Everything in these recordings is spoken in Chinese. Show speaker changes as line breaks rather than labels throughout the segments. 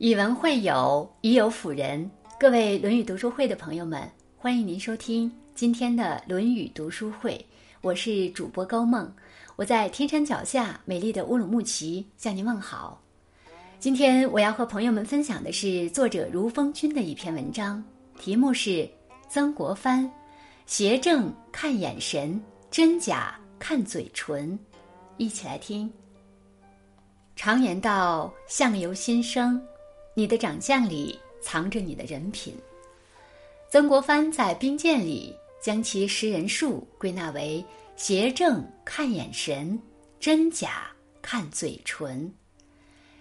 以文会友，以友辅仁。各位《论语》读书会的朋友们，欢迎您收听今天的《论语》读书会。我是主播高梦，我在天山脚下美丽的乌鲁木齐向您问好。今天我要和朋友们分享的是作者如风君的一篇文章，题目是《曾国藩：邪正看眼神，真假看嘴唇》。一起来听。常言道：“相由心生。”你的长相里藏着你的人品。曾国藩在兵谏里将其识人术归纳为邪正看眼神，真假看嘴唇。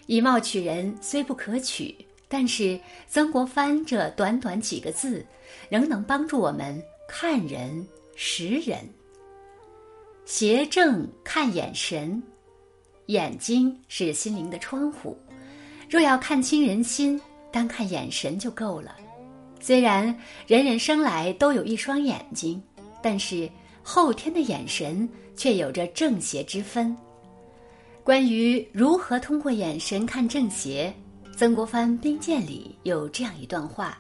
以貌取人虽不可取，但是曾国藩这短短几个字，仍能帮助我们看人识人。邪正看眼神，眼睛是心灵的窗户。若要看清人心，单看眼神就够了。虽然人人生来都有一双眼睛，但是后天的眼神却有着正邪之分。关于如何通过眼神看正邪，曾国藩兵谏里有这样一段话：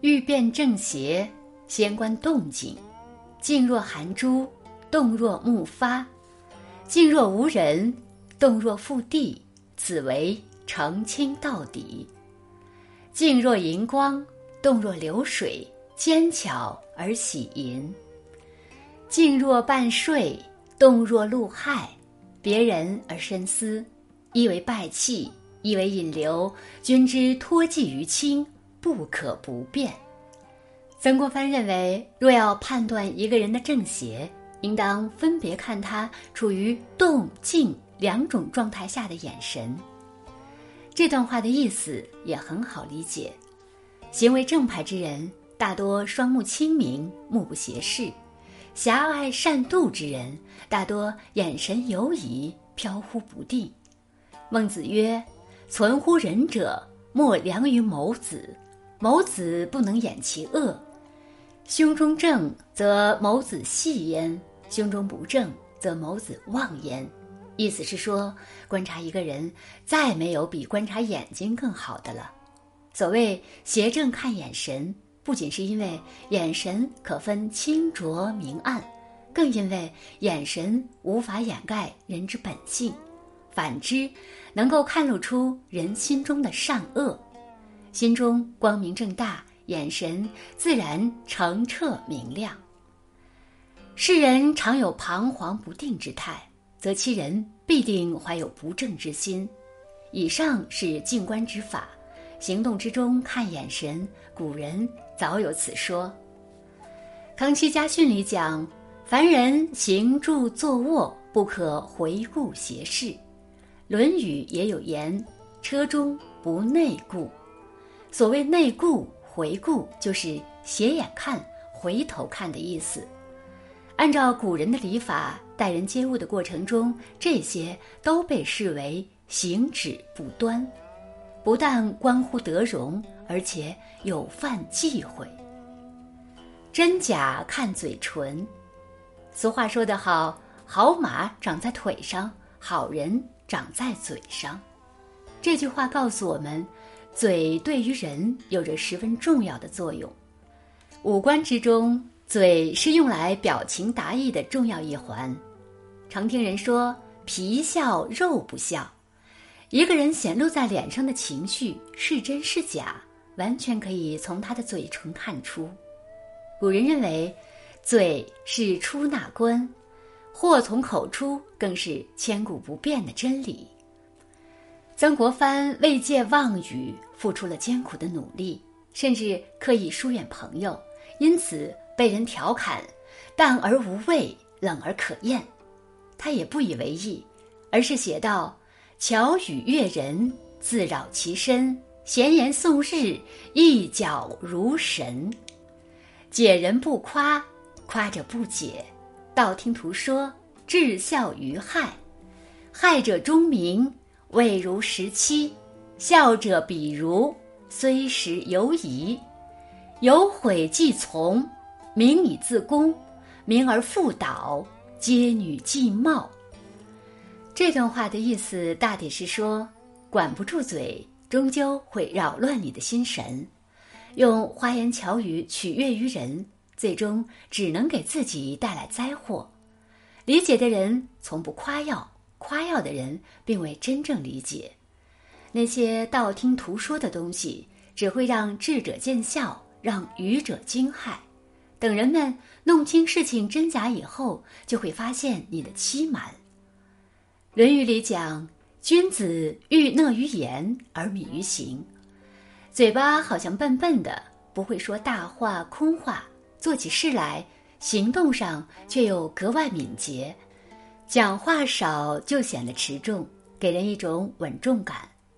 欲辨正邪，先观动静。静若含珠，动若木发；静若无人，动若覆地。此为。澄清到底，静若银光，动若流水，尖巧而喜淫；静若半睡，动若露害，别人而深思，一为败气，一为引流。君之托寄于亲，不可不变。曾国藩认为，若要判断一个人的正邪，应当分别看他处于动静两种状态下的眼神。这段话的意思也很好理解，行为正派之人大多双目清明，目不斜视；狭隘善妒之人大多眼神游移，飘忽不定。孟子曰：“存乎仁者，莫良于谋子。谋子不能掩其恶，胸中正则谋子细焉，胸中不正则谋子妄焉。”意思是说，观察一个人，再没有比观察眼睛更好的了。所谓邪正看眼神，不仅是因为眼神可分清浊明暗，更因为眼神无法掩盖人之本性，反之，能够看露出人心中的善恶。心中光明正大，眼神自然澄澈明亮。世人常有彷徨不定之态。则其人必定怀有不正之心。以上是静观之法，行动之中看眼神。古人早有此说。康熙家训里讲：凡人行住坐卧，不可回顾斜视。论语也有言：车中不内顾。所谓内顾、回顾，就是斜眼看、回头看的意思。按照古人的礼法。待人接物的过程中，这些都被视为行止不端，不但关乎德容，而且有犯忌讳。真假看嘴唇，俗话说得好：“好马长在腿上，好人长在嘴上。”这句话告诉我们，嘴对于人有着十分重要的作用。五官之中，嘴是用来表情达意的重要一环。常听人说“皮笑肉不笑”，一个人显露在脸上的情绪是真是假，完全可以从他的嘴唇看出。古人认为，嘴是出纳官，祸从口出更是千古不变的真理。曾国藩为戒妄语，付出了艰苦的努力，甚至刻意疏远朋友，因此被人调侃“淡而无味，冷而可厌”。他也不以为意，而是写道：“巧语悦人，自扰其身；闲言送日，一皎如神。解人不夸，夸者不解；道听途说，至孝于害。害者钟鸣，未如时期；笑者比如，虽时犹疑。有悔即从，名以自恭，名而复倒。”皆女继貌。这段话的意思大抵是说，管不住嘴，终究会扰乱你的心神。用花言巧语取悦于人，最终只能给自己带来灾祸。理解的人从不夸耀，夸耀的人并未真正理解。那些道听途说的东西，只会让智者见笑，让愚者惊骇。等人们弄清事情真假以后，就会发现你的欺瞒。《论语》里讲：“君子欲讷于言而敏于行。”嘴巴好像笨笨的，不会说大话空话，做起事来，行动上却又格外敏捷。讲话少就显得持重，给人一种稳重感；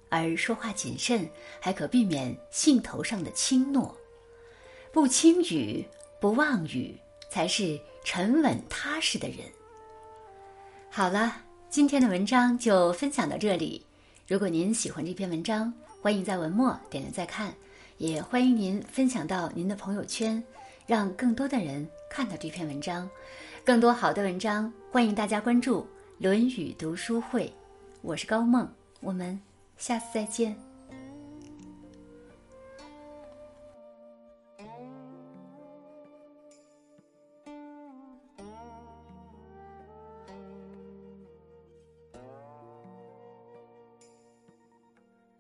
而说话谨慎，还可避免兴头上的轻诺。不轻语。不妄语，才是沉稳踏实的人。好了，今天的文章就分享到这里。如果您喜欢这篇文章，欢迎在文末点亮再看，也欢迎您分享到您的朋友圈，让更多的人看到这篇文章。更多好的文章，欢迎大家关注《论语读书会》。我是高梦，我们下次再见。